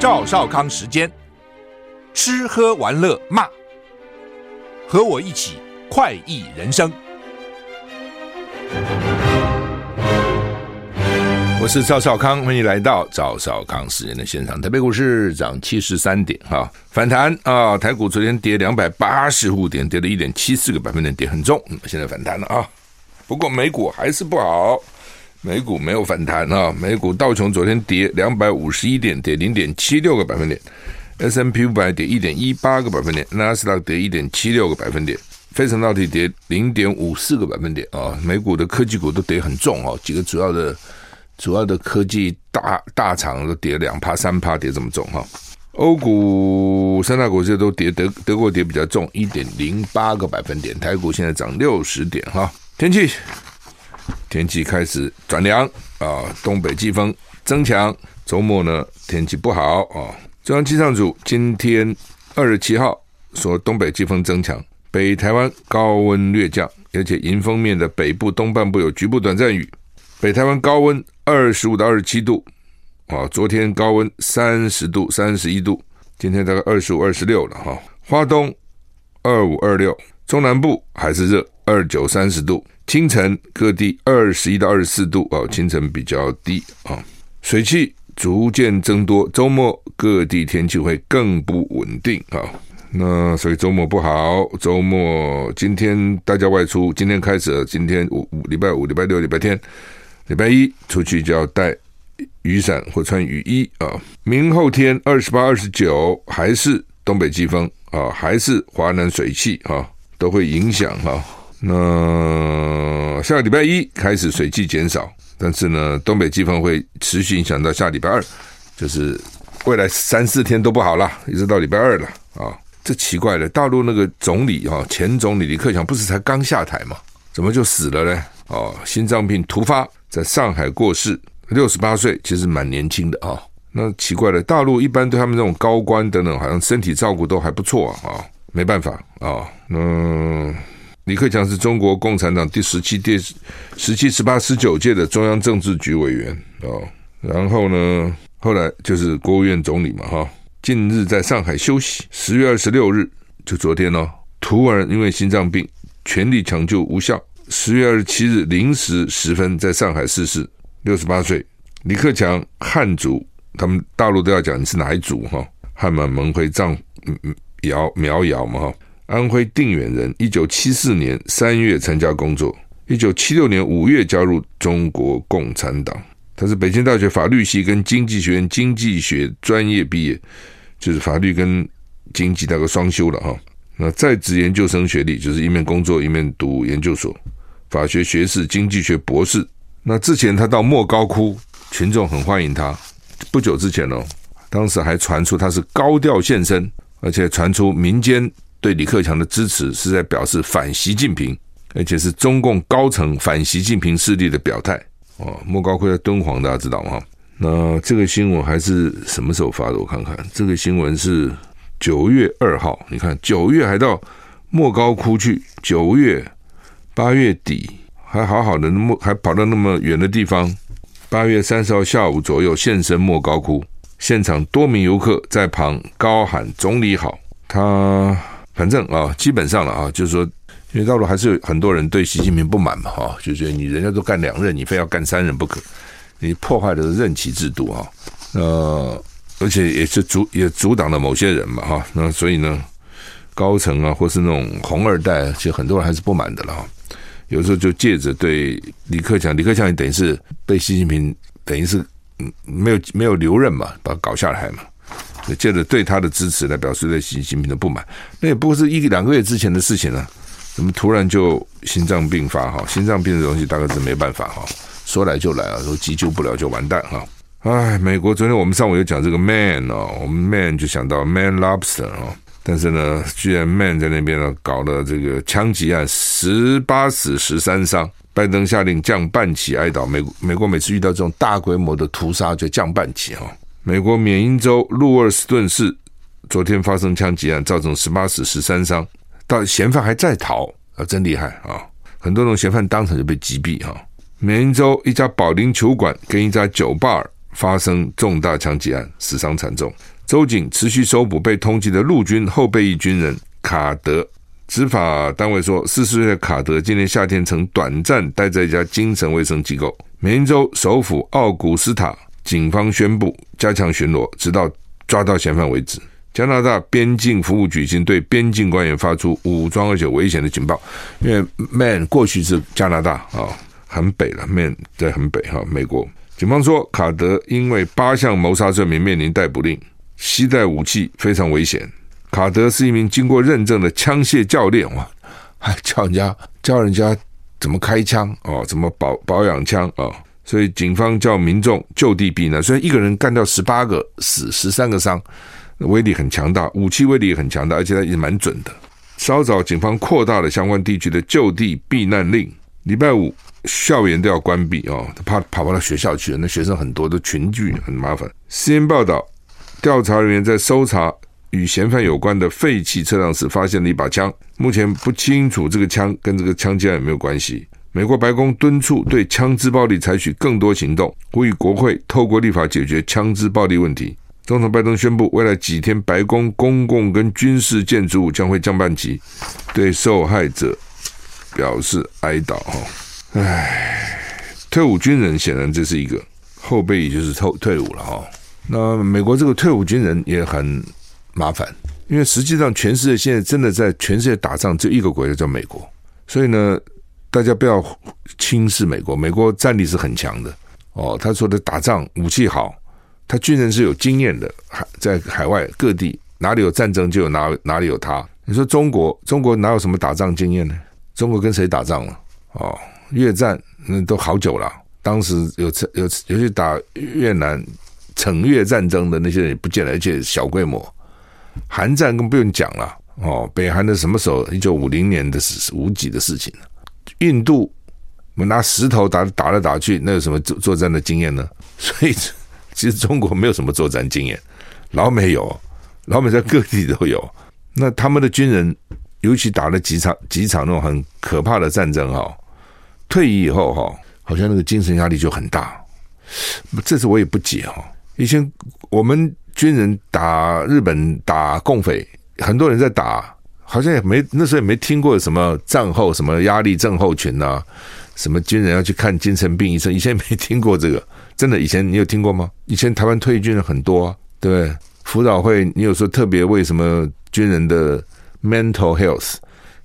赵少康时间，吃喝玩乐骂，和我一起快意人生。我是赵少康，欢迎来到赵少康时间的现场。台北股市涨七十三点，哈，反弹啊！台股昨天跌两百八十五点，跌了一点七四个百分点，跌很重。现在反弹了啊，不过美股还是不好。美股没有反弹啊！美股道琼昨天跌两百五十一点，跌零点七六个百分点；S&P 五百跌一点一八个百分点；纳斯达克跌一点七六个百分点；费城半导体跌零点五四个百分点啊！美股的科技股都跌很重啊，几个主要的主要的科技大大厂都跌两趴三趴，跌这么重哈。欧股三大股市都跌，德德国跌比较重，一点零八个百分点。台股现在涨六十点哈。天气。天气开始转凉啊，东北季风增强。周末呢，天气不好啊。中央气象组今天二十七号说，东北季风增强，北台湾高温略降，而且迎风面的北部东半部有局部短暂雨。北台湾高温二十五到二十七度啊，昨天高温三十度、三十一度，今天大概二十五、二十六了哈。花东二五、二六，中南部还是热，二九、三十度。清晨各地二十一到二十四度啊，清晨比较低啊，水汽逐渐增多，周末各地天气会更不稳定啊。那所以周末不好，周末今天大家外出，今天开始，今天五五礼拜五、礼拜六、礼拜天、礼拜一出去就要带雨伞或穿雨衣啊。明后天二十八、二十九还是东北季风啊，还是华南水汽啊，都会影响哈。那下个礼拜一开始水汽减少，但是呢，东北季风会持续影响到下礼拜二，就是未来三四天都不好了，一直到礼拜二了啊。这奇怪了，大陆那个总理哈，前总理李克强不是才刚下台吗？怎么就死了呢？哦，心脏病突发，在上海过世，六十八岁，其实蛮年轻的啊。那奇怪了，大陆一般对他们这种高官等等，好像身体照顾都还不错啊。没办法啊，嗯。李克强是中国共产党第十七、第十七、十八、十九届的中央政治局委员哦，然后呢，后来就是国务院总理嘛，哈。近日在上海休息，十月二十六日就昨天哦，突然因为心脏病，全力抢救无效，十月二十七日零时十分在上海逝世，六十八岁。李克强汉族，他们大陆都要讲你是哪一族哈？汉满蒙回藏瑶苗瑶嘛哈。安徽定远人，一九七四年三月参加工作，一九七六年五月加入中国共产党。他是北京大学法律系跟经济学院经济学专业毕业，就是法律跟经济大概双修了哈。那在职研究生学历，就是一面工作一面读研究所，法学学士、经济学博士。那之前他到莫高窟，群众很欢迎他。不久之前哦，当时还传出他是高调现身，而且传出民间。对李克强的支持是在表示反习近平，而且是中共高层反习近平势力的表态。哦，莫高窟在敦煌，大家知道吗？那这个新闻还是什么时候发的？我看看，这个新闻是九月二号。你看，九月还到莫高窟去，九月八月底还好好的，莫还跑到那么远的地方。八月三十号下午左右现身莫高窟，现场多名游客在旁高喊“总理好”，他。反正啊，基本上了啊，就是说，因为大陆还是有很多人对习近平不满嘛，哈，就觉得你人家都干两任，你非要干三任不可，你破坏了任期制度啊，呃，而且也是阻也阻挡了某些人嘛，哈，那所以呢，高层啊，或是那种红二代，其实很多人还是不满的了。有时候就借着对李克强，李克强也等于是被习近平等于是嗯没有没有留任嘛，把他搞下来嘛。借着对他的支持来表示对习近平的不满，那也不过是一两个月之前的事情了，怎么突然就心脏病发哈？心脏病的东西大概是没办法哈，说来就来啊，说急救不了就完蛋哈。哎，美国昨天我们上午有讲这个 Man 哦，我们 Man 就想到 Man Lobster 哦，但是呢，居然 Man 在那边呢搞了这个枪击案，十八死十三伤。拜登下令降半旗哀悼。美美国每次遇到这种大规模的屠杀，就降半旗哈。美国缅因州路尔斯顿市昨天发生枪击案，造成十八死十三伤，到嫌犯还在逃啊，真厉害啊！很多种嫌犯当场就被击毙哈。缅因州一家保龄球馆跟一家酒吧发生重大枪击案，死伤惨重。州警持续搜捕被通缉的陆军后备役军人卡德。执法单位说，四十岁的卡德今年夏天曾短暂待在一家精神卫生机构。缅因州首府奥古斯塔警方宣布加强巡逻，直到抓到嫌犯为止。加拿大边境服务局已经对边境官员发出武装而且危险的警报，因为 Man 过去是加拿大啊，很北了，Man 在很北哈。美国警方说，卡德因为八项谋杀罪名面临逮捕令，携带武器非常危险。卡德是一名经过认证的枪械教练哇，还教人家教人家怎么开枪哦，怎么保保养枪哦，所以警方叫民众就地避难。虽然一个人干掉十八个死，十三个伤，威力很强大，武器威力也很强大，而且他也蛮准的。稍早，警方扩大了相关地区的就地避难令。礼拜五校园都要关闭哦，他怕跑不到学校去，那学生很多，都群聚很麻烦。CNN 报道，调查人员在搜查。与嫌犯有关的废弃车辆时，发现了一把枪。目前不清楚这个枪跟这个枪击案有没有关系。美国白宫敦促对枪支暴力采取更多行动，呼吁国会透过立法解决枪支暴力问题。总统拜登宣布，未来几天白宫公共跟军事建筑物将会降半旗，对受害者表示哀悼。哈，唉，退伍军人显然这是一个后备也，就是退退伍了哈。那美国这个退伍军人也很。麻烦，因为实际上全世界现在真的在全世界打仗，只有一个国家叫美国，所以呢，大家不要轻视美国，美国战力是很强的哦。他说的打仗武器好，他军人是有经验的，海在海外各地哪里有战争就有哪哪里有他。你说中国，中国哪有什么打仗经验呢？中国跟谁打仗了？哦，越战那都好久了，当时有有有去打越南惩越战争的那些人也不见了，而且小规模。韩战更不用讲了哦，北韩的什么时候？一九五零年的事，无几的事情。印度，我们拿石头打打来打去，那有什么作作战的经验呢？所以，其实中国没有什么作战经验，老美有，老美在各地都有。那他们的军人，尤其打了几场几场那种很可怕的战争哈，退役以后哈，好像那个精神压力就很大。这次我也不解哈，以前我们。军人打日本打共匪，很多人在打，好像也没那时候也没听过什么战后什么压力症候群啊，什么军人要去看精神病医生，以前没听过这个，真的以前你有听过吗？以前台湾退役军人很多，啊对，辅导会你有说特别为什么军人的 mental health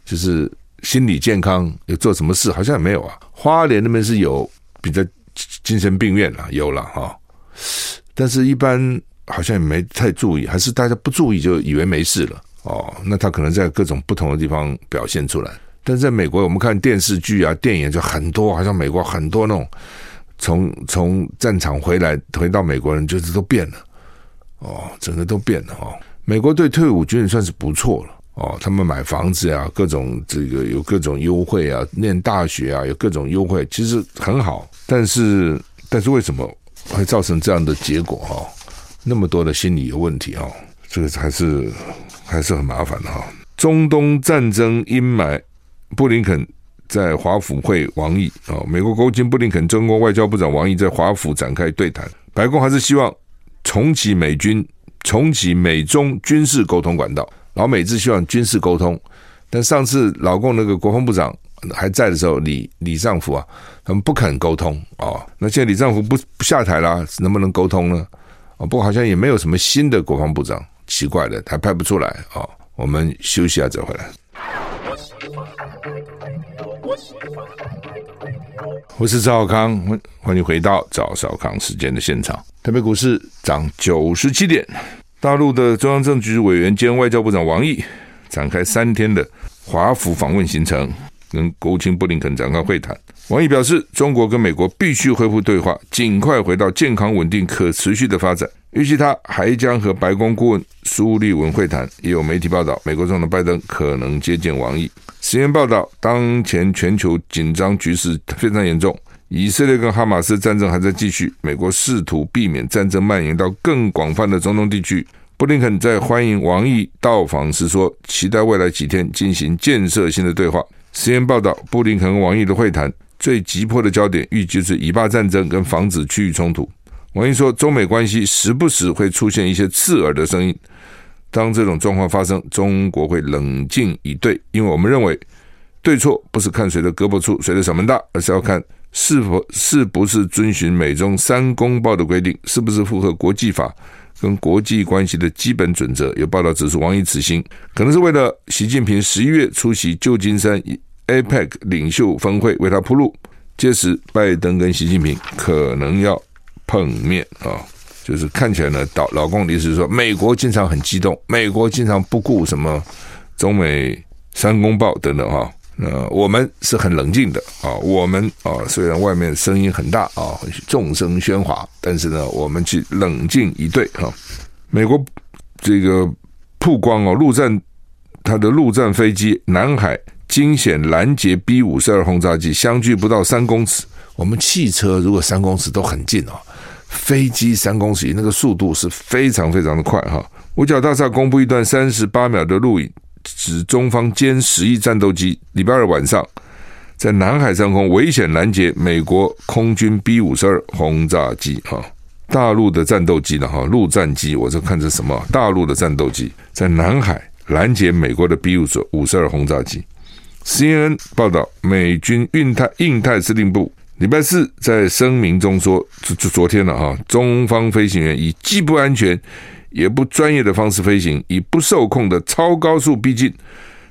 就是心理健康有做什么事？好像也没有啊。花莲那边是有比较精神病院了，有了哈，但是一般。好像也没太注意，还是大家不注意就以为没事了哦。那他可能在各种不同的地方表现出来。但是在美国，我们看电视剧啊、电影就很多，好像美国很多那种从从战场回来回到美国人，就是都变了哦，整个都变了哦。美国对退伍军人算是不错了哦，他们买房子啊，各种这个有各种优惠啊，念大学啊有各种优惠，其实很好。但是但是为什么会造成这样的结果哈？那么多的心理有问题哈，这个还是还是很麻烦的哈。中东战争阴霾，布林肯在华府会王毅啊，美国国务卿布林肯、中国外交部长王毅在华府展开对谈。白宫还是希望重启美军、重启美中军事沟通管道。老美是希望军事沟通，但上次老共那个国防部长还在的时候，李李尚福啊，他们不肯沟通啊。那现在李尚福不不下台了，能不能沟通呢？啊不过好像也没有什么新的国防部长，奇怪的，他拍不出来啊。我们休息一下再回来。我是赵少康，欢欢迎回到赵少康时间的现场。台北股市涨九十七点，大陆的中央政治局委员兼外交部长王毅展开三天的华府访问行程，跟国务卿布林肯展开会谈。王毅表示，中国跟美国必须恢复对话，尽快回到健康、稳定、可持续的发展。预计他还将和白宫顾问苏利文会谈。也有媒体报道，美国总统拜登可能接见王毅。时间报道，当前全球紧张局势非常严重，以色列跟哈马斯战争还在继续。美国试图避免战争蔓延到更广泛的中东地区。布林肯在欢迎王毅到访时说，期待未来几天进行建设性的对话。时间报道，布林肯和王毅的会谈最急迫的焦点，预计是以巴战争跟防止区域冲突。王毅说，中美关系时不时会出现一些刺耳的声音。当这种状况发生，中国会冷静以对，因为我们认为对错不是看谁的胳膊粗、谁的嗓门大，而是要看是否是不是遵循美中三公报的规定，是不是符合国际法跟国际关系的基本准则。有报道指出，王毅此行可能是为了习近平十一月出席旧金山 APEC 领袖峰会为他铺路，届时拜登跟习近平可能要。碰面啊，就是看起来呢，老老共的意思是说，美国经常很激动，美国经常不顾什么中美三公报等等哈，那我们是很冷静的啊，我们啊虽然外面声音很大啊，众声喧哗，但是呢，我们去冷静以对哈。美国这个曝光哦，陆战它的陆战飞机南海惊险拦截 B 五十二轰炸机，相距不到三公尺。我们汽车如果三公尺都很近哦。飞机三公里，那个速度是非常非常的快哈。五角大厦公布一段三十八秒的录影，指中方歼十一战斗机礼拜二晚上在南海上空危险拦截美国空军 B 五十二轰炸机哈。大陆的战斗机呢哈，陆战机，我这看这什么？大陆的战斗机在南海拦截美国的 B 五十五十二轰炸机。CNN 报道，美军印太印太司令部。礼拜四在声明中说，就就昨天了哈，中方飞行员以既不安全也不专业的方式飞行，以不受控的超高速逼近，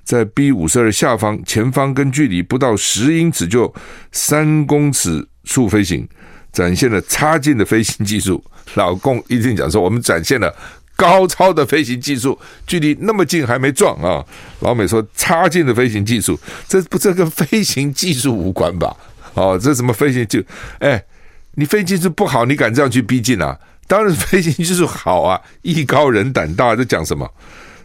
在 B 五十二下方前方跟距离不到十英尺就三公尺处飞行，展现了差劲的飞行技术。老共一定讲说，我们展现了高超的飞行技术，距离那么近还没撞啊。老美说差劲的飞行技术，这不这跟飞行技术无关吧？哦，这什么飞行就，哎，你飞机技术不好，你敢这样去逼近啊？当然飞行技术好啊，艺高人胆大。这讲什么？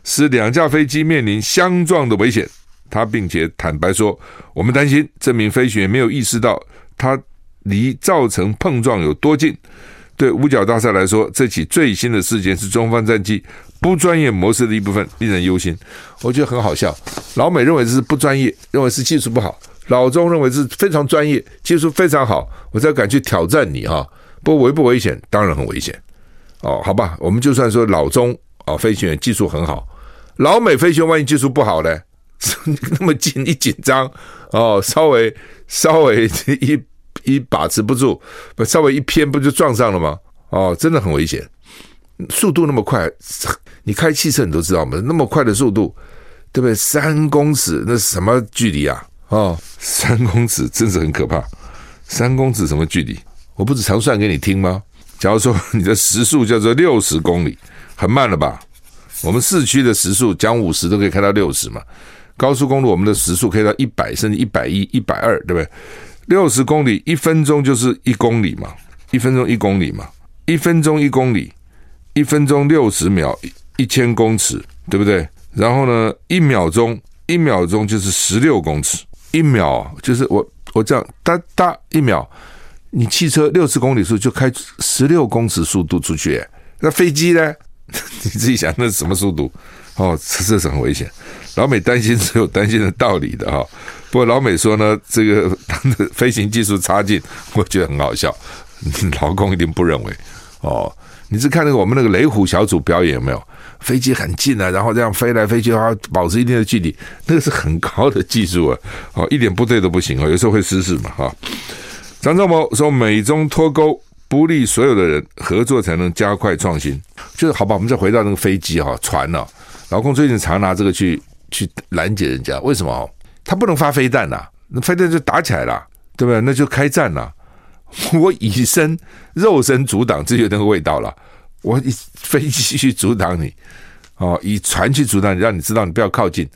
使两架飞机面临相撞的危险。他并且坦白说，我们担心这名飞行员没有意识到他离造成碰撞有多近。对五角大厦来说，这起最新的事件是中方战机不专业模式的一部分，令人忧心。我觉得很好笑，老美认为这是不专业，认为是技术不好。老中认为是非常专业，技术非常好，我才敢去挑战你哈。不过危不危险？当然很危险。哦，好吧，我们就算说老中哦，飞行员技术很好，老美飞行员万一技术不好呢？那么近一紧张哦，稍微稍微 一一把持不住，不稍微一偏不就撞上了吗？哦，真的很危险。速度那么快，你开汽车你都知道吗，那么快的速度，对不对？三公尺那什么距离啊？哦，三公尺真是很可怕。三公尺什么距离？我不是常算给你听吗？假如说 你的时速叫做六十公里，很慢了吧？我们市区的时速讲五十都可以开到六十嘛。高速公路我们的时速可以到一百甚至一百一、一百二，对不对？六十公里一分钟就是一公里嘛，一分钟一公里嘛，一分钟一公里，一分钟六十秒一千公尺，对不对？然后呢，一秒钟一秒钟就是十六公尺。一秒就是我我这样哒哒一秒，你汽车六十公里速就开十六公尺速度出去，那飞机呢？你自己想那是什么速度？哦，这这是很危险。老美担心是有担心的道理的哈。不过老美说呢，这个他的飞行技术差劲，我觉得很好笑。老公一定不认为哦。你是看那个我们那个雷虎小组表演有没有？飞机很近啊，然后这样飞来飞去，啊，保持一定的距离，那个是很高的技术啊，哦，一点不对都不行啊，有时候会失事嘛，哈。张忠谋说，美中脱钩不利所有的人，合作才能加快创新。就是好吧，我们再回到那个飞机哈，船呢，老共最近常拿这个去去拦截人家，为什么？他不能发飞弹呐，那飞弹就打起来了，对不对？那就开战了。我以身肉身阻挡，这就有那个味道了。我以飞机去阻挡你，哦，以船去阻挡你，让你知道你不要靠近，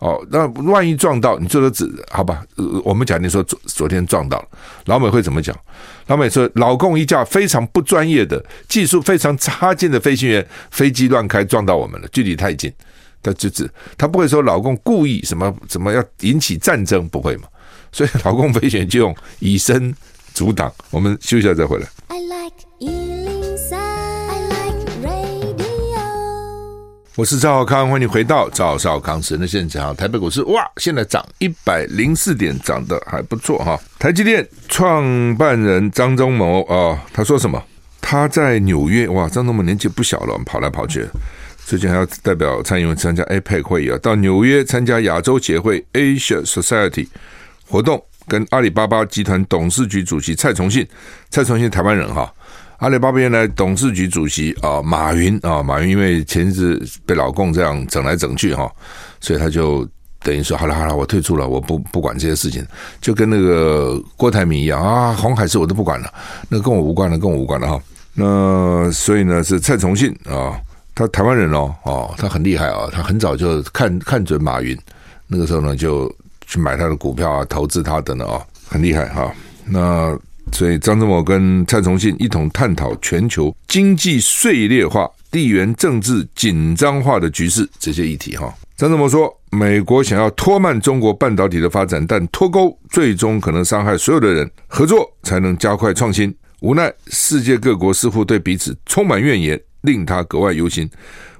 哦，那万一撞到你，最多只好吧？我们假定说昨昨天撞到了，老美会怎么讲？老美说，老共一架非常不专业的、技术非常差劲的飞行员飞机乱开撞到我们了，距离太近。他就只他不会说老共故意什么什么要引起战争，不会嘛？所以老共飞行员就用以身阻挡。我们休息下再回来。I like 我是赵少康，欢迎回到赵少康时的现场。台北股市哇，现在涨一百零四点，涨得还不错哈。台积电创办人张忠谋啊，他说什么？他在纽约哇，张忠谋年纪不小了，跑来跑去，最近还要代表蔡英文参加 APEC 会议啊，到纽约参加亚洲协会 Asia Society 活动，跟阿里巴巴集团董事局主席蔡崇信，蔡崇信台湾人哈。阿里巴巴原来董事局主席啊，马云啊，马云因为前一阵被老共这样整来整去哈，所以他就等于说好了好了，我退出了，我不不管这些事情，就跟那个郭台铭一样啊，红海事我都不管了，那跟我无关了，跟我无关了哈。那所以呢，是蔡崇信啊，他台湾人哦哦，他很厉害啊，他很早就看看准马云，那个时候呢就去买他的股票啊，投资他等等啊，很厉害哈。那。所以，张忠谋跟蔡崇信一同探讨全球经济碎裂化、地缘政治紧张化的局势这些议题。哈，张忠谋说，美国想要拖慢中国半导体的发展，但脱钩最终可能伤害所有的人，合作才能加快创新。无奈，世界各国似乎对彼此充满怨言，令他格外忧心。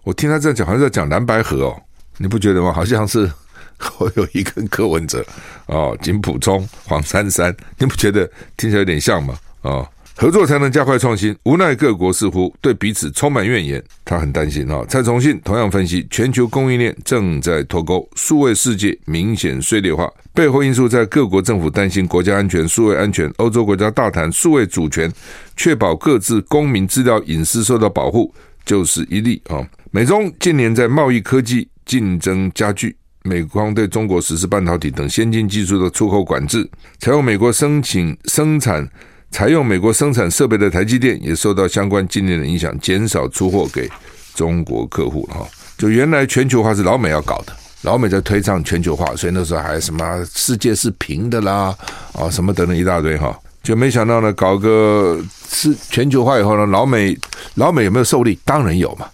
我听他这样讲，好像在讲蓝白河哦，你不觉得吗？好像是。侯友宜跟柯文哲哦，金溥聪、黄珊珊，你不觉得听起来有点像吗？啊、哦，合作才能加快创新。无奈各国似乎对彼此充满怨言，他很担心啊、蔡崇信同样分析，全球供应链正在脱钩，数位世界明显碎裂化，背后因素在各国政府担心国家安全、数位安全。欧洲国家大谈数位主权，确保各自公民资料隐私受到保护，就是一例啊、美中近年在贸易科技竞争加剧。美方对中国实施半导体等先进技术的出口管制，采用美国申请生产、采用美国生产设备的台积电也受到相关禁令的影响，减少出货给中国客户了哈。就原来全球化是老美要搞的，老美在推倡全球化，所以那时候还什么世界是平的啦，啊什么等等一大堆哈，就没想到呢，搞个是全球化以后呢，老美老美有没有受力？当然有嘛。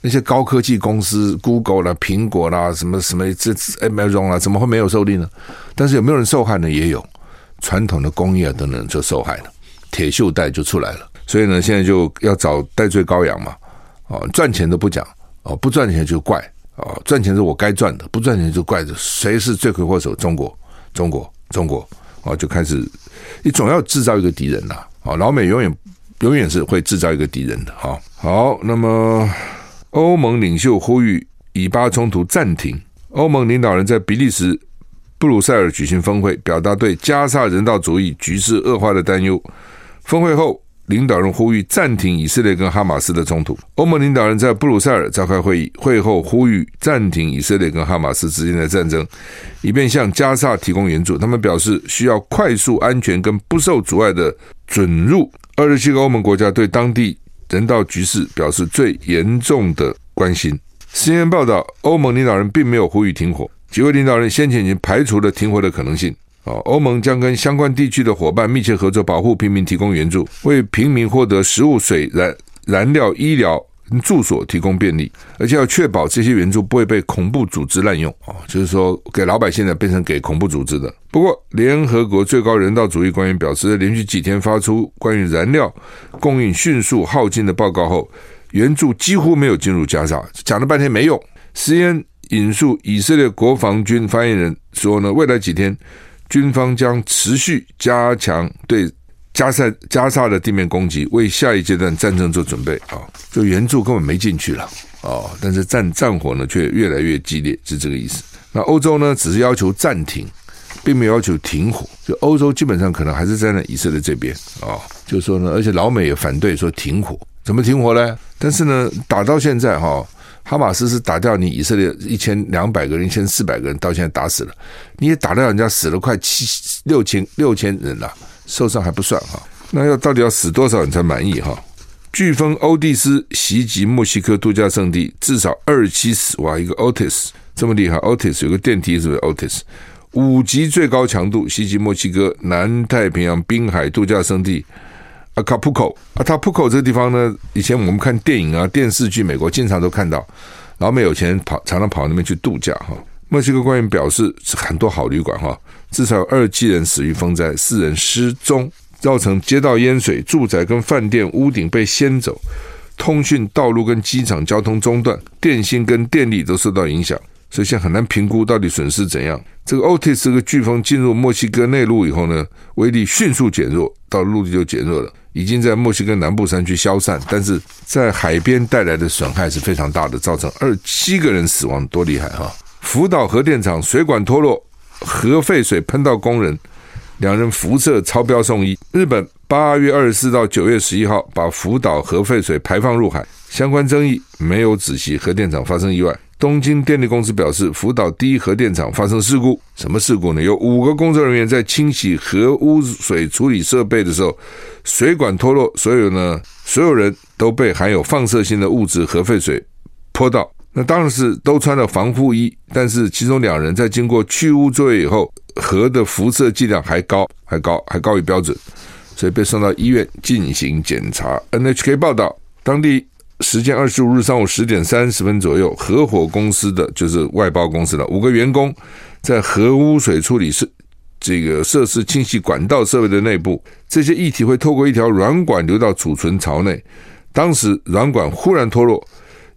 那些高科技公司，Google 啦、苹果啦，什么什么这 Amazon 啦，怎么会没有受力呢？但是有没有人受害呢？也有，传统的工业等等就受害了，铁锈带就出来了。所以呢，现在就要找戴罪羔羊嘛，哦，赚钱都不讲，哦，不赚钱就怪，哦，赚钱是我该赚的，不赚钱就怪着谁是罪魁祸首？中国，中国，中国，哦，就开始，你总要制造一个敌人呐，哦，老美永远永远是会制造一个敌人的，哈，好，那么。欧盟领袖呼吁以巴冲突暂停。欧盟领导人在比利时布鲁塞尔举行峰会，表达对加沙人道主义局势恶化的担忧。峰会后，领导人呼吁暂停以色列跟哈马斯的冲突。欧盟领导人在布鲁塞尔召开会议，会后呼吁暂停以色列跟哈马斯之间的战争，以便向加沙提供援助。他们表示需要快速、安全跟不受阻碍的准入。二十七个欧盟国家对当地。人道局势表示最严重的关心。新闻报道，欧盟领导人并没有呼吁停火，几位领导人先前已经排除了停火的可能性。啊，欧盟将跟相关地区的伙伴密切合作，保护平民，提供援助，为平民获得食物、水、燃燃料、医疗。住所提供便利，而且要确保这些援助不会被恐怖组织滥用啊，就是说给老百姓的变成给恐怖组织的。不过，联合国最高人道主义官员表示，在连续几天发出关于燃料供应迅速耗尽的报告后，援助几乎没有进入加沙，讲了半天没用。CNN 引述以色列国防军发言人说呢，未来几天军方将持续加强对。加塞加萨的地面攻击，为下一阶段战争做准备啊！就援助根本没进去了啊！但是战战火呢，却越来越激烈，是这个意思。那欧洲呢，只是要求暂停，并没有要求停火。就欧洲基本上可能还是站在以色列这边啊，就说呢，而且老美也反对说停火，怎么停火呢？但是呢，打到现在哈，哈马斯是打掉你以色列一千两百个人、一千四百个人，到现在打死了，你也打掉人家死了快七六千六千人了。受伤还不算哈，那要到底要死多少人才满意哈？飓风欧蒂斯袭击墨西哥度假胜地，至少二十七死，哇！一个 Otis 这么厉害，Otis 有个电梯是不是？Otis 五级最高强度袭击墨西哥南太平洋滨海度假胜地阿卡普科。阿卡普科这个地方呢，以前我们看电影啊、电视剧，美国经常都看到，老美有钱跑，常常跑那边去度假哈。墨西哥官员表示，很多好旅馆哈，至少有二七人死于风灾，四人失踪，造成街道淹水，住宅跟饭店屋顶被掀走，通讯道路跟机场交通中断，电信跟电力都受到影响。所以现在很难评估到底损失怎样。这个 Otis 这个飓风进入墨西哥内陆以后呢，威力迅速减弱，到陆地就减弱了，已经在墨西哥南部山区消散，但是在海边带来的损害是非常大的，造成二七个人死亡，多厉害哈！福岛核电厂水管脱落，核废水喷到工人，两人辐射超标送医。日本八月二十四到九月十一号把福岛核废水排放入海，相关争议没有止息，核电厂发生意外。东京电力公司表示，福岛第一核电厂发生事故，什么事故呢？有五个工作人员在清洗核污水处理设备的时候，水管脱落，所有呢，所有人都被含有放射性的物质核废水泼到。那当然是都穿了防护衣，但是其中两人在经过去污作业以后，核的辐射剂量还高，还高，还高于标准，所以被送到医院进行检查。NHK 报道，当地。时间二十五日上午十点三十分左右，合伙公司的就是外包公司的五个员工，在核污水处理设这个设施清洗管道设备的内部，这些液体会透过一条软管流到储存槽内。当时软管忽然脱落，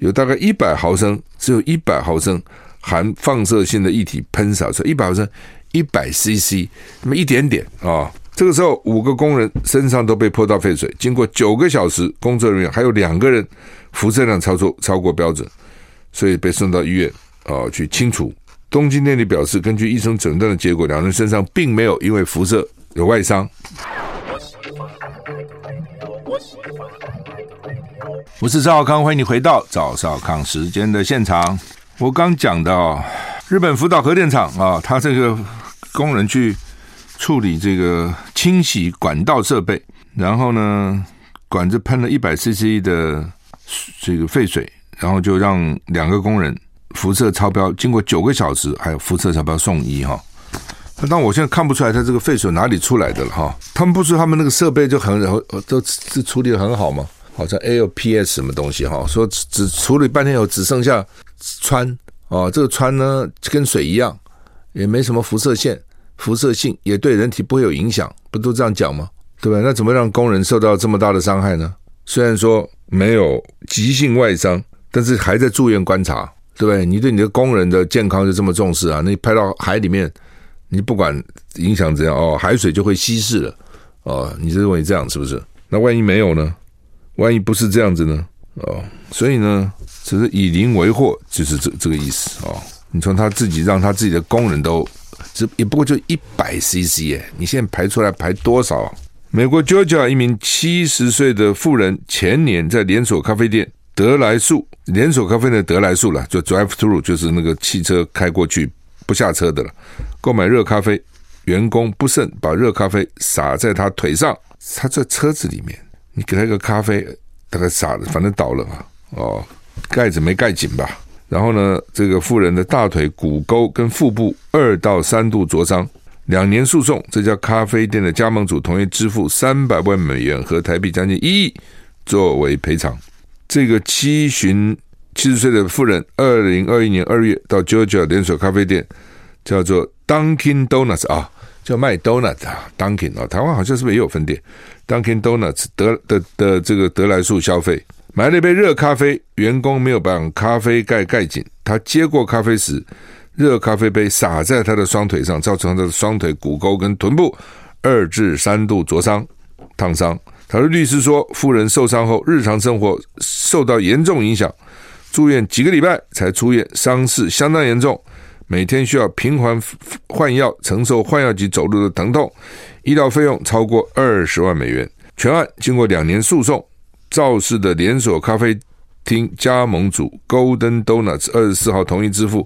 有大概一百毫升，只有一百毫升含放射性的液体喷洒出来，一百毫升，一百 CC，那么一点点啊。这个时候，五个工人身上都被泼到废水。经过九个小时，工作人员还有两个人辐射量超出超过标准，所以被送到医院啊、去清除。东京电力表示，根据医生诊断的结果，两人身上并没有因为辐射有外伤。我是赵少康，欢迎你回到赵少康时间的现场。我刚讲到日本福岛核电厂啊，他这个工人去。处理这个清洗管道设备，然后呢，管子喷了一百 CC 的这个废水，然后就让两个工人辐射超标，经过九个小时还有辐射超标送医哈。但我现在看不出来他这个废水哪里出来的了哈。他们不是他们那个设备就很都是处理得很好吗？好像 ALPS 什么东西哈，说只处理半天后只剩下氚哦，这个氚呢跟水一样，也没什么辐射线。辐射性也对人体不会有影响，不都这样讲吗？对吧？那怎么让工人受到这么大的伤害呢？虽然说没有急性外伤，但是还在住院观察，对不对？你对你的工人的健康就这么重视啊？你拍到海里面，你不管影响怎样哦，海水就会稀释了哦。你认为这样是不是？那万一没有呢？万一不是这样子呢？哦，所以呢，只是以邻为壑，就是这这个意思哦。你从他自己让他自己的工人都。这也不过就一百 CC 耶，你现在排出来排多少？美国 Georgia 一名七十岁的妇人前年在连锁咖啡店得来速，连锁咖啡的得来速了，就 Drive Through，就是那个汽车开过去不下车的了。购买热咖啡，员工不慎把热咖啡洒在他腿上，他在车子里面，你给他一个咖啡，大概洒了，反正倒了嘛，哦，盖子没盖紧吧。然后呢，这个妇人的大腿骨沟跟腹部二到三度灼伤，两年诉讼，这家咖啡店的加盟主同意支付三百万美元和台币将近一亿作为赔偿。这个七旬七十岁的妇人，二零二一年二月到 JoJo 连锁咖啡店，叫做 Dunkin Donuts 啊，叫卖 Donuts 啊，Dunkin 啊，台湾好像是不是也有分店？Dunkin Donuts 得的的，这个得来速消费。买了一杯热咖啡，员工没有把咖啡盖盖紧。他接过咖啡时，热咖啡杯洒在他的双腿上，造成他的双腿骨沟跟臀部二至三度灼伤、烫伤。他的律师说，妇人受伤后日常生活受到严重影响，住院几个礼拜才出院，伤势相当严重，每天需要频繁换药，承受换药及走路的疼痛，医疗费用超过二十万美元。全案经过两年诉讼。肇事的连锁咖啡厅加盟主 Golden Donuts 二十四号同意支付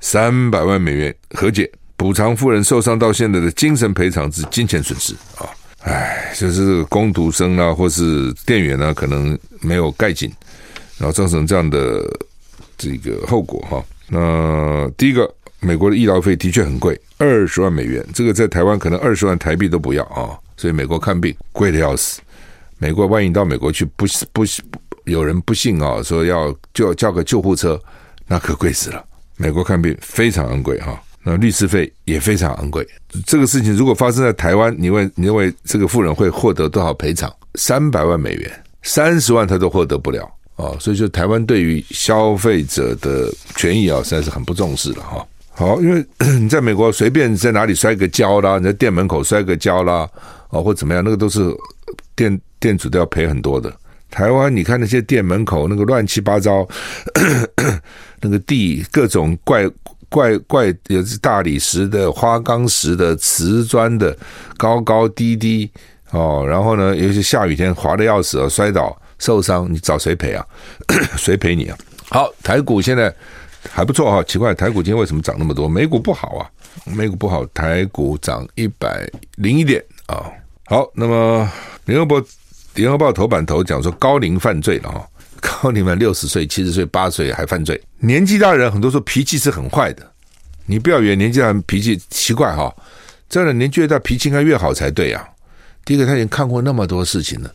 三百万美元和解，补偿妇人受伤到现在的精神赔偿之金钱损失啊！哎，就是工读生啊，或是店员呢、可能没有盖紧，然后造成这样的这个后果哈。那第一个，美国的医疗费的确很贵，二十万美元，这个在台湾可能二十万台币都不要啊，所以美国看病贵的要死。美国万一到美国去，不不有人不幸啊，说要就要叫个救护车，那可贵死了。美国看病非常昂贵哈，那律师费也非常昂贵。这个事情如果发生在台湾，你问你认为这个富人会获得多少赔偿？三百万美元，三十万他都获得不了啊！所以就台湾对于消费者的权益啊，实在是很不重视了哈。好，因为 你在美国随便在哪里摔个跤啦，你在店门口摔个跤啦，哦或怎么样，那个都是店店主都要赔很多的。台湾你看那些店门口那个乱七八糟。那个地各种怪怪怪，有是大理石的、花岗石的、瓷砖的，高高低低哦。然后呢，尤其下雨天滑的要死，摔倒受伤，你找谁赔啊？谁赔你啊？好，台股现在还不错哈。奇怪，台股今天为什么涨那么多？美股不好啊，美股不好，台股涨一百零一点啊。好，那么联合报联合报头版头讲说高龄犯罪了哈。高龄们六十岁、七十岁、八十岁还犯罪，年纪大人很多时候脾气是很坏的。你不要以为年纪大人脾气奇怪哈，这样的年纪越大脾气应该越好才对啊。第一个他已经看过那么多事情了，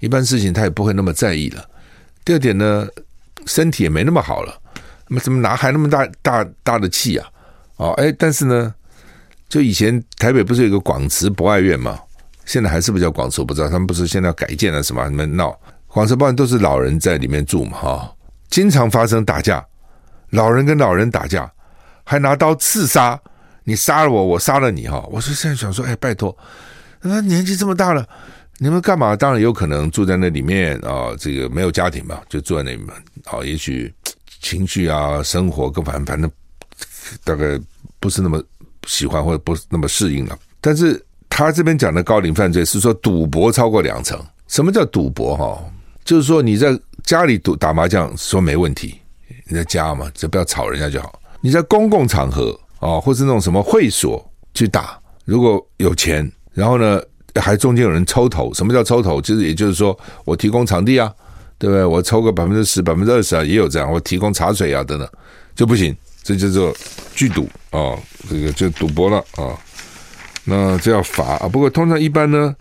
一般事情他也不会那么在意了。第二点呢，身体也没那么好了，那么怎么哪还那么大大大的气啊？哦，哎，但是呢，就以前台北不是有个广慈博爱院吗？现在还是不叫广慈，我不知道他们不是现在要改建了什么？你们闹。广慈博爱院都是老人在里面住嘛，哈，经常发生打架，老人跟老人打架，还拿刀刺杀，你杀了我，我杀了你，哈，我说现在想说，哎，拜托，那年纪这么大了，你们干嘛？当然有可能住在那里面啊，这个没有家庭嘛，就住在那里面，啊，也许情绪啊，生活各反反正大概不是那么喜欢或者不那么适应了。但是他这边讲的高龄犯罪是说赌博超过两成，什么叫赌博？哈？就是说你在家里赌打麻将说没问题，你在家嘛，就不要吵人家就好。你在公共场合啊，或是那种什么会所去打，如果有钱，然后呢还中间有人抽头，什么叫抽头？其实也就是说我提供场地啊，对不对？我抽个百分之十、百分之二十啊，也有这样。我提供茶水啊等等就不行，这叫做聚赌啊，这个就赌博了啊。那这要罚啊。不过通常一般呢，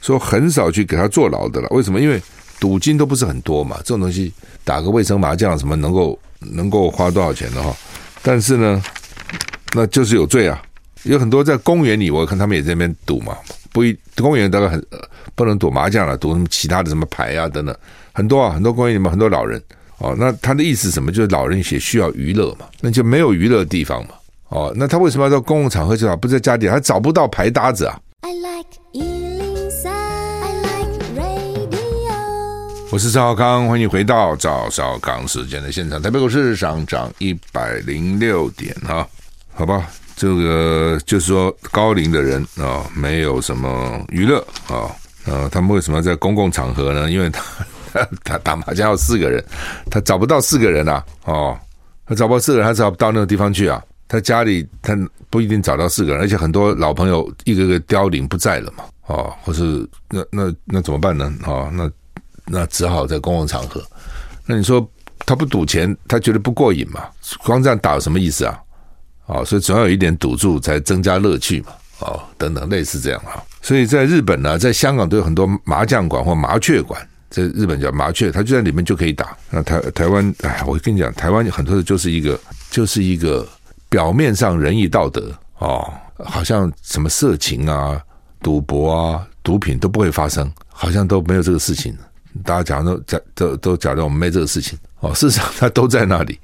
说很少去给他坐牢的了。为什么？因为赌金都不是很多嘛，这种东西打个卫生麻将什么能够能够花多少钱的哈？但是呢，那就是有罪啊。有很多在公园里，我看他们也在那边赌嘛。不一公园大概很不能赌麻将了，赌什么其他的什么牌啊等等，很多啊，很多公园里面很多老人哦。那他的意思是什么？就是老人也需要娱乐嘛，那就没有娱乐的地方嘛。哦，那他为什么要到公共场合去啊？不在家里，他找不到牌搭子啊。I like 我是赵少康，欢迎回到赵少康时间的现场。台北股市上涨一百零六点啊，好吧，这个就是说高龄的人啊，没有什么娱乐啊，呃，他们为什么要在公共场合呢？因为他 他打麻将要四个人，他找不到四个人啊，哦，他找不到四个人，他找不到那个地方去啊。他家里他不一定找到四个人，而且很多老朋友一个个凋零不在了嘛，哦，或是那那那怎么办呢？哦，那。那只好在公共场合。那你说他不赌钱，他觉得不过瘾嘛？光这样打有什么意思啊？哦，所以总要有一点赌注，才增加乐趣嘛。哦，等等，类似这样啊。所以在日本呢，在香港都有很多麻将馆或麻雀馆，在日本叫麻雀，它就在里面就可以打。那台台湾，哎，我跟你讲，台湾很多的就是一个，就是一个表面上仁义道德哦，好像什么色情啊、赌博啊、毒品都不会发生，好像都没有这个事情。大家讲都讲都都讲的我们没这个事情哦，事实上它都在那里，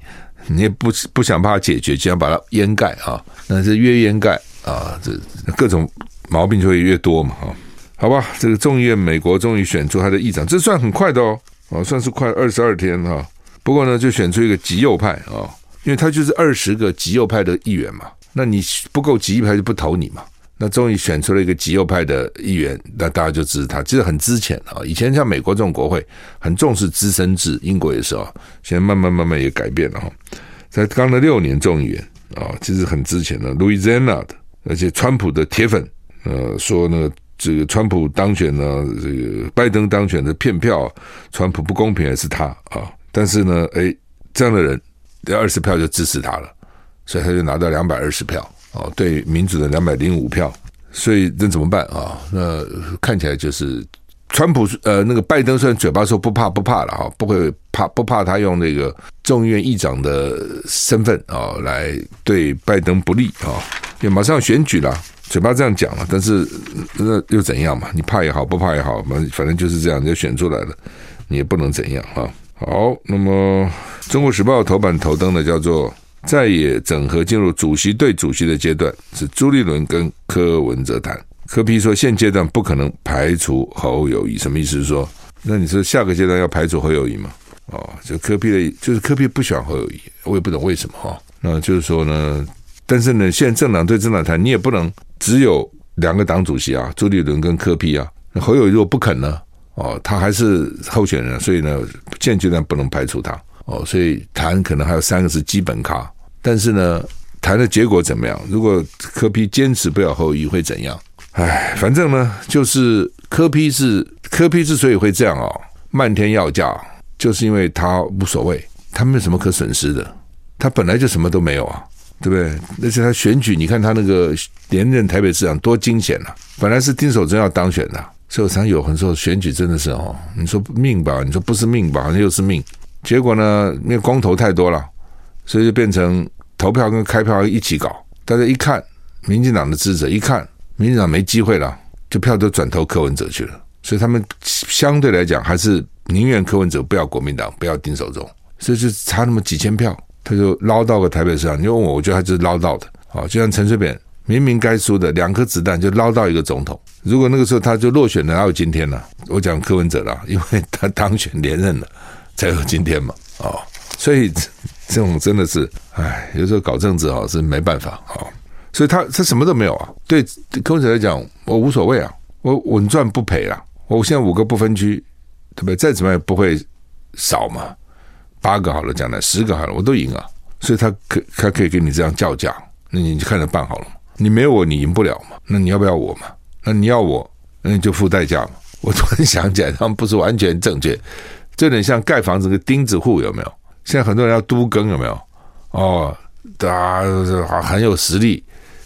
你也不不想把它解决，就想把它掩盖啊，那是越掩盖啊，这各种毛病就会越多嘛啊，好吧，这个众议院美国终于选出他的议长，这算很快的哦，哦，算是快二十二天哈，不过呢，就选出一个极右派啊，因为他就是二十个极右派的议员嘛，那你不够极右派就不投你嘛。那终于选出了一个极右派的议员，那大家就支持他，其实很资浅啊。以前像美国这种国会很重视资深制，英国也是啊。现在慢慢慢慢也改变了哈。才刚了六年众议员啊，其实很资浅的，Louisiana 的，而且川普的铁粉，呃，说呢，这个川普当选呢，这个拜登当选的骗票，川普不公平还是他啊？但是呢，哎，这样的人二十票就支持他了，所以他就拿到两百二十票哦，对民主的两百零五票，所以那怎么办啊？那看起来就是川普呃那个拜登虽然嘴巴说不怕不怕了哈，不会怕不怕他用那个众议院议长的身份啊来对拜登不利啊，也马上选举了，嘴巴这样讲了，但是那又怎样嘛？你怕也好，不怕也好，反正反正就是这样，你就选出来了，你也不能怎样哈。好，那么《中国时报》头版头登的叫做“再也整合进入主席对主席的阶段”，是朱立伦跟柯文哲谈。柯 P 说，现阶段不可能排除侯友谊，什么意思？是说，那你说下个阶段要排除侯友谊吗？哦，就柯 P 的，就是柯 P 不喜欢侯友谊，我也不懂为什么哈。那就是说呢，但是呢，现在政党对政党谈，你也不能只有两个党主席啊，朱立伦跟柯批啊，侯友如果不肯呢？哦，他还是候选人，所以呢，现阶段不能排除他。哦，所以谈可能还有三个是基本咖，但是呢，谈的结果怎么样？如果柯批坚持不了侯友会怎样？哎，反正呢，就是柯批是柯批之所以会这样哦，漫天要价，就是因为他无所谓，他没有什么可损失的，他本来就什么都没有啊，对不对？而且他选举，你看他那个连任台北市长多惊险呐，本来是丁守中要当选的。所以常有很多选举真的是哦，你说命吧，你说不是命吧，好像又是命。结果呢，因为公投太多了，所以就变成投票跟开票一起搞。大家一看，民进党的支持者一看，民进党没机会了，就票都转投柯文哲去了。所以他们相对来讲还是宁愿柯文哲不要国民党，不要丁守中。所以就差那么几千票，他就捞到个台北市长。你问我，我觉得他就是捞到的。好，就像陈水扁。明明该输的两颗子弹就捞到一个总统，如果那个时候他就落选了，哪有今天呢？我讲柯文哲了，因为他当选连任了，才有今天嘛。哦，所以这种真的是，哎，有时候搞政治啊是没办法啊。所以他他什么都没有啊。对柯文哲来讲，我无所谓啊，我稳赚不赔啊。我现在五个不分区，对不对？再怎么样也不会少嘛。八个好了，将来十个好了，我都赢啊。所以他可他可以给你这样叫价，那你就看着办好了。你没有我，你赢不了嘛？那你要不要我嘛？那你要我，那你就付代价嘛。我突然想起来，他们不是完全正确，这点像盖房子个钉子户有没有？现在很多人要都更有没有？哦，啊，很有实力，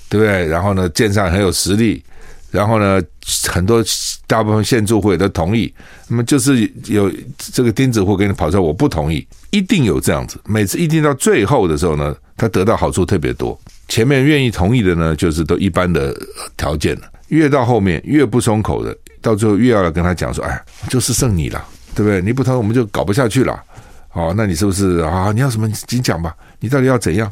对不对？然后呢，建商很有实力，然后呢，很多大部分现住户也都同意。那么就是有这个钉子户给你跑出来，我不同意，一定有这样子。每次一定到最后的时候呢，他得到好处特别多。前面愿意同意的呢，就是都一般的条件了。越到后面越不松口的，到最后越要来跟他讲说：“哎，就是剩你了，对不对？你不同意，我们就搞不下去了。哦，那你是不是啊？你要什么？你讲吧，你到底要怎样？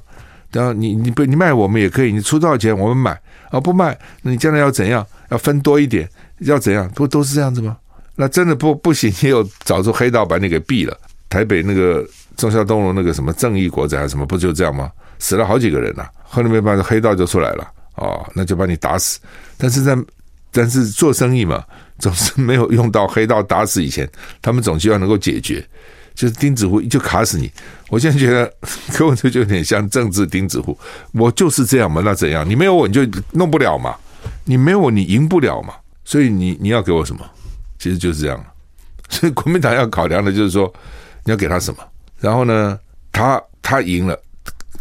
然后你你不你卖我们也可以，你出多少钱我们买啊？不卖，那你将来要怎样？要分多一点？要怎样？不都是这样子吗？那真的不不行，也有找出黑道把你给毙了。台北那个忠孝东路那个什么正义国宅什么，不就这样吗？死了好几个人了。后来没办法，黑道就出来了哦，那就把你打死。但是在但是做生意嘛，总是没有用到黑道打死以前，他们总希望能够解决，就是钉子户就卡死你。我现在觉得柯文哲就有点像政治钉子户，我就是这样嘛，那怎样？你没有我你就弄不了嘛，你没有我你赢不了嘛，所以你你要给我什么？其实就是这样。所以国民党要考量的就是说你要给他什么，然后呢，他他赢了，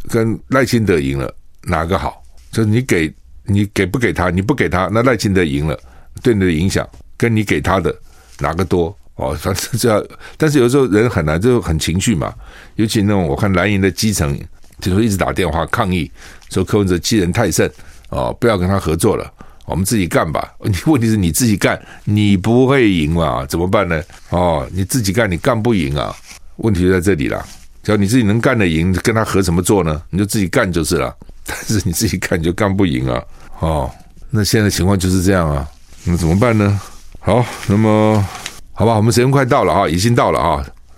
跟赖清德赢了。哪个好？就是你给你给不给他？你不给他，那赖清德赢了，对你的影响跟你给他的哪个多？哦，反正这样。但是有时候人很难，就很情绪嘛。尤其那种我看蓝营的基层，就是一直打电话抗议，说柯文哲欺人太甚哦，不要跟他合作了，我们自己干吧。你问题是你自己干，你不会赢嘛？怎么办呢？哦，你自己干，你干不赢啊？问题就在这里了。只要你自己能干得赢，跟他合什么作呢？你就自己干就是了。但是你自己干你就干不赢啊！哦，那现在情况就是这样啊，那怎么办呢？好，那么好吧，我们时间快到了啊，已经到了啊。